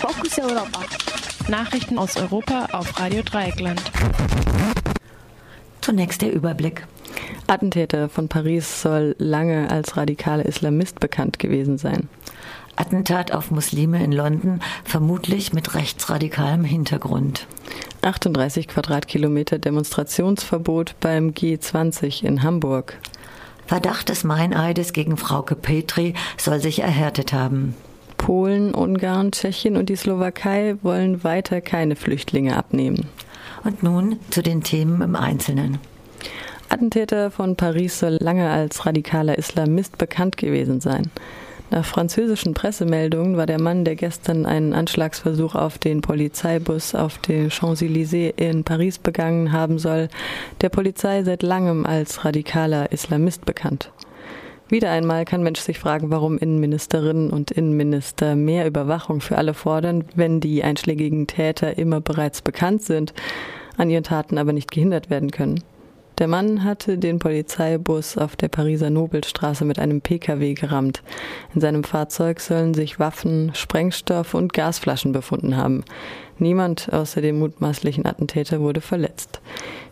Fokus Europa. Nachrichten aus Europa auf Radio Dreieckland. Zunächst der Überblick. Attentäter von Paris soll lange als radikaler Islamist bekannt gewesen sein. Attentat auf Muslime in London, vermutlich mit rechtsradikalem Hintergrund. 38 Quadratkilometer Demonstrationsverbot beim G20 in Hamburg. Verdacht des Meineides gegen Frauke Petri soll sich erhärtet haben. Polen, Ungarn, Tschechien und die Slowakei wollen weiter keine Flüchtlinge abnehmen. Und nun zu den Themen im Einzelnen. Attentäter von Paris soll lange als radikaler Islamist bekannt gewesen sein. Nach französischen Pressemeldungen war der Mann, der gestern einen Anschlagsversuch auf den Polizeibus auf den Champs-Élysées in Paris begangen haben soll, der Polizei seit langem als radikaler Islamist bekannt. Wieder einmal kann Mensch sich fragen, warum Innenministerinnen und Innenminister mehr Überwachung für alle fordern, wenn die einschlägigen Täter immer bereits bekannt sind, an ihren Taten aber nicht gehindert werden können. Der Mann hatte den Polizeibus auf der Pariser Nobelstraße mit einem Pkw gerammt. In seinem Fahrzeug sollen sich Waffen, Sprengstoff und Gasflaschen befunden haben. Niemand außer dem mutmaßlichen Attentäter wurde verletzt.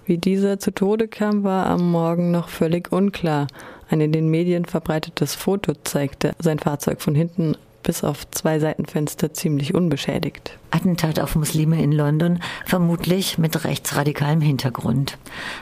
Wie dieser zu Tode kam, war am Morgen noch völlig unklar. Ein in den Medien verbreitetes Foto zeigte sein Fahrzeug von hinten bis auf zwei Seitenfenster ziemlich unbeschädigt. Attentat auf Muslime in London, vermutlich mit rechtsradikalem Hintergrund.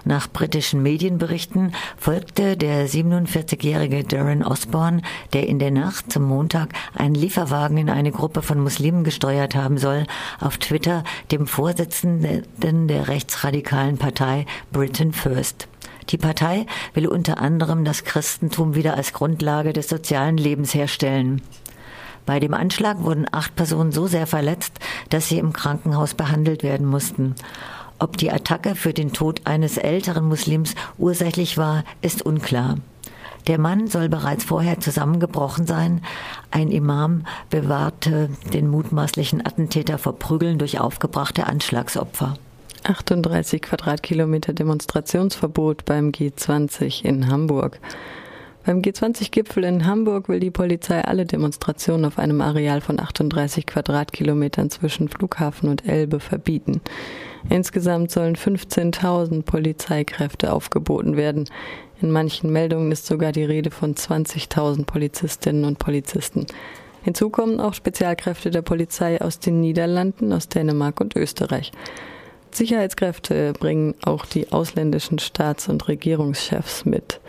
Nach britischen Medienberichten folgte der 47-jährige Darren Osborne, der in der Nacht zum Montag einen Lieferwagen in eine Gruppe von Muslimen gesteuert haben soll, auf Twitter dem Vorsitzenden der rechtsradikalen Partei Britain First. Die Partei will unter anderem das Christentum wieder als Grundlage des sozialen Lebens herstellen. Bei dem Anschlag wurden acht Personen so sehr verletzt, dass sie im Krankenhaus behandelt werden mussten. Ob die Attacke für den Tod eines älteren Muslims ursächlich war, ist unklar. Der Mann soll bereits vorher zusammengebrochen sein. Ein Imam bewahrte den mutmaßlichen Attentäter vor Prügeln durch aufgebrachte Anschlagsopfer. 38 Quadratkilometer Demonstrationsverbot beim G20 in Hamburg. Beim G20-Gipfel in Hamburg will die Polizei alle Demonstrationen auf einem Areal von 38 Quadratkilometern zwischen Flughafen und Elbe verbieten. Insgesamt sollen 15.000 Polizeikräfte aufgeboten werden. In manchen Meldungen ist sogar die Rede von 20.000 Polizistinnen und Polizisten. Hinzu kommen auch Spezialkräfte der Polizei aus den Niederlanden, aus Dänemark und Österreich. Sicherheitskräfte bringen auch die ausländischen Staats- und Regierungschefs mit.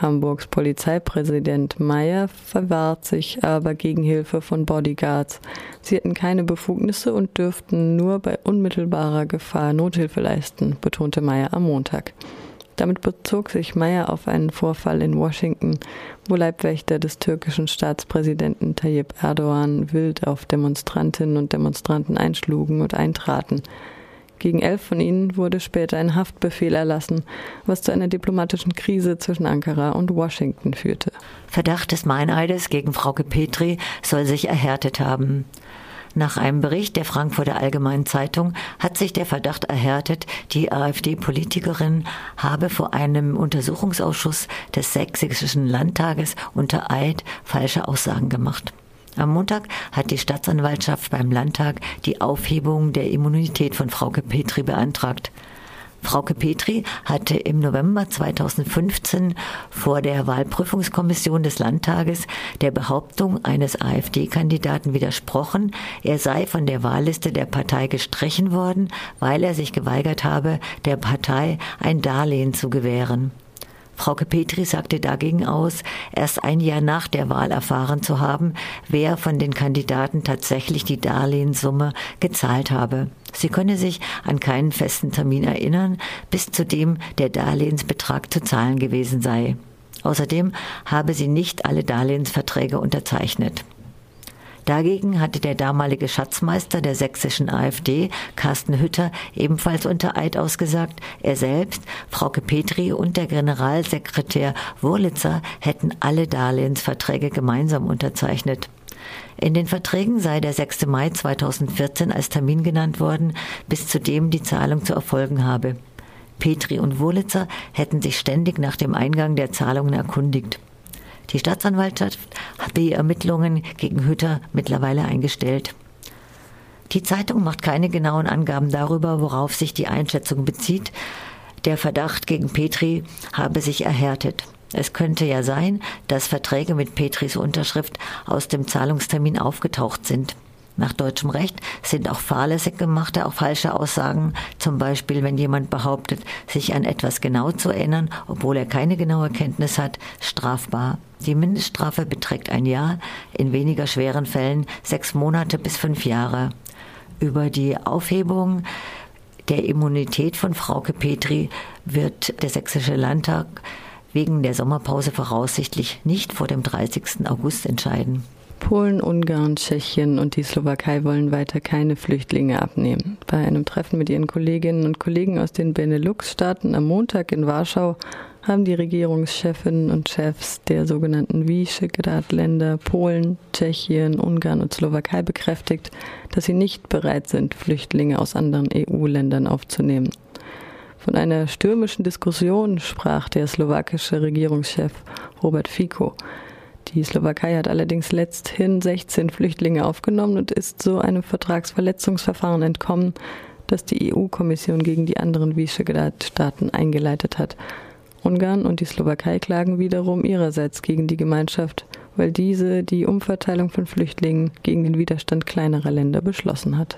Hamburgs Polizeipräsident Meyer verwahrt sich aber gegen Hilfe von Bodyguards. Sie hätten keine Befugnisse und dürften nur bei unmittelbarer Gefahr Nothilfe leisten, betonte Meyer am Montag. Damit bezog sich Meyer auf einen Vorfall in Washington, wo Leibwächter des türkischen Staatspräsidenten Tayyip Erdogan wild auf Demonstrantinnen und Demonstranten einschlugen und eintraten. Gegen elf von ihnen wurde später ein Haftbefehl erlassen, was zu einer diplomatischen Krise zwischen Ankara und Washington führte. Verdacht des Meineides gegen Frauke Petri soll sich erhärtet haben. Nach einem Bericht der Frankfurter Allgemeinen Zeitung hat sich der Verdacht erhärtet, die AfD-Politikerin habe vor einem Untersuchungsausschuss des Sächsischen Landtages unter Eid falsche Aussagen gemacht. Am Montag hat die Staatsanwaltschaft beim Landtag die Aufhebung der Immunität von Frauke Petri beantragt. Frauke Petri hatte im November 2015 vor der Wahlprüfungskommission des Landtages der Behauptung eines AfD-Kandidaten widersprochen, er sei von der Wahlliste der Partei gestrichen worden, weil er sich geweigert habe, der Partei ein Darlehen zu gewähren. Frauke Petri sagte dagegen aus, erst ein Jahr nach der Wahl erfahren zu haben, wer von den Kandidaten tatsächlich die Darlehenssumme gezahlt habe. Sie könne sich an keinen festen Termin erinnern, bis zu dem der Darlehensbetrag zu zahlen gewesen sei. Außerdem habe sie nicht alle Darlehensverträge unterzeichnet. Dagegen hatte der damalige Schatzmeister der sächsischen AfD, Carsten Hütter, ebenfalls unter Eid ausgesagt, er selbst, Frauke Petri und der Generalsekretär Wurlitzer hätten alle Darlehensverträge gemeinsam unterzeichnet. In den Verträgen sei der 6. Mai 2014 als Termin genannt worden, bis zu dem die Zahlung zu erfolgen habe. Petri und Wurlitzer hätten sich ständig nach dem Eingang der Zahlungen erkundigt. Die Staatsanwaltschaft die Ermittlungen gegen Hütter mittlerweile eingestellt. Die Zeitung macht keine genauen Angaben darüber, worauf sich die Einschätzung bezieht. Der Verdacht gegen Petri habe sich erhärtet. Es könnte ja sein, dass Verträge mit Petris Unterschrift aus dem Zahlungstermin aufgetaucht sind. Nach deutschem Recht sind auch fahrlässig gemachte, auch falsche Aussagen, zum Beispiel wenn jemand behauptet, sich an etwas genau zu erinnern, obwohl er keine genaue Kenntnis hat, strafbar. Die Mindeststrafe beträgt ein Jahr, in weniger schweren Fällen sechs Monate bis fünf Jahre. Über die Aufhebung der Immunität von Frauke Petri wird der Sächsische Landtag wegen der Sommerpause voraussichtlich nicht vor dem 30. August entscheiden. Polen, Ungarn, Tschechien und die Slowakei wollen weiter keine Flüchtlinge abnehmen. Bei einem Treffen mit ihren Kolleginnen und Kollegen aus den Benelux-Staaten am Montag in Warschau haben die Regierungschefinnen und Chefs der sogenannten Visegrad-Länder Polen, Tschechien, Ungarn und Slowakei bekräftigt, dass sie nicht bereit sind, Flüchtlinge aus anderen EU-Ländern aufzunehmen. Von einer stürmischen Diskussion sprach der slowakische Regierungschef Robert Fico. Die Slowakei hat allerdings letzthin 16 Flüchtlinge aufgenommen und ist so einem Vertragsverletzungsverfahren entkommen, das die EU-Kommission gegen die anderen Visegrad-Staaten eingeleitet hat. Ungarn und die Slowakei klagen wiederum ihrerseits gegen die Gemeinschaft, weil diese die Umverteilung von Flüchtlingen gegen den Widerstand kleinerer Länder beschlossen hat.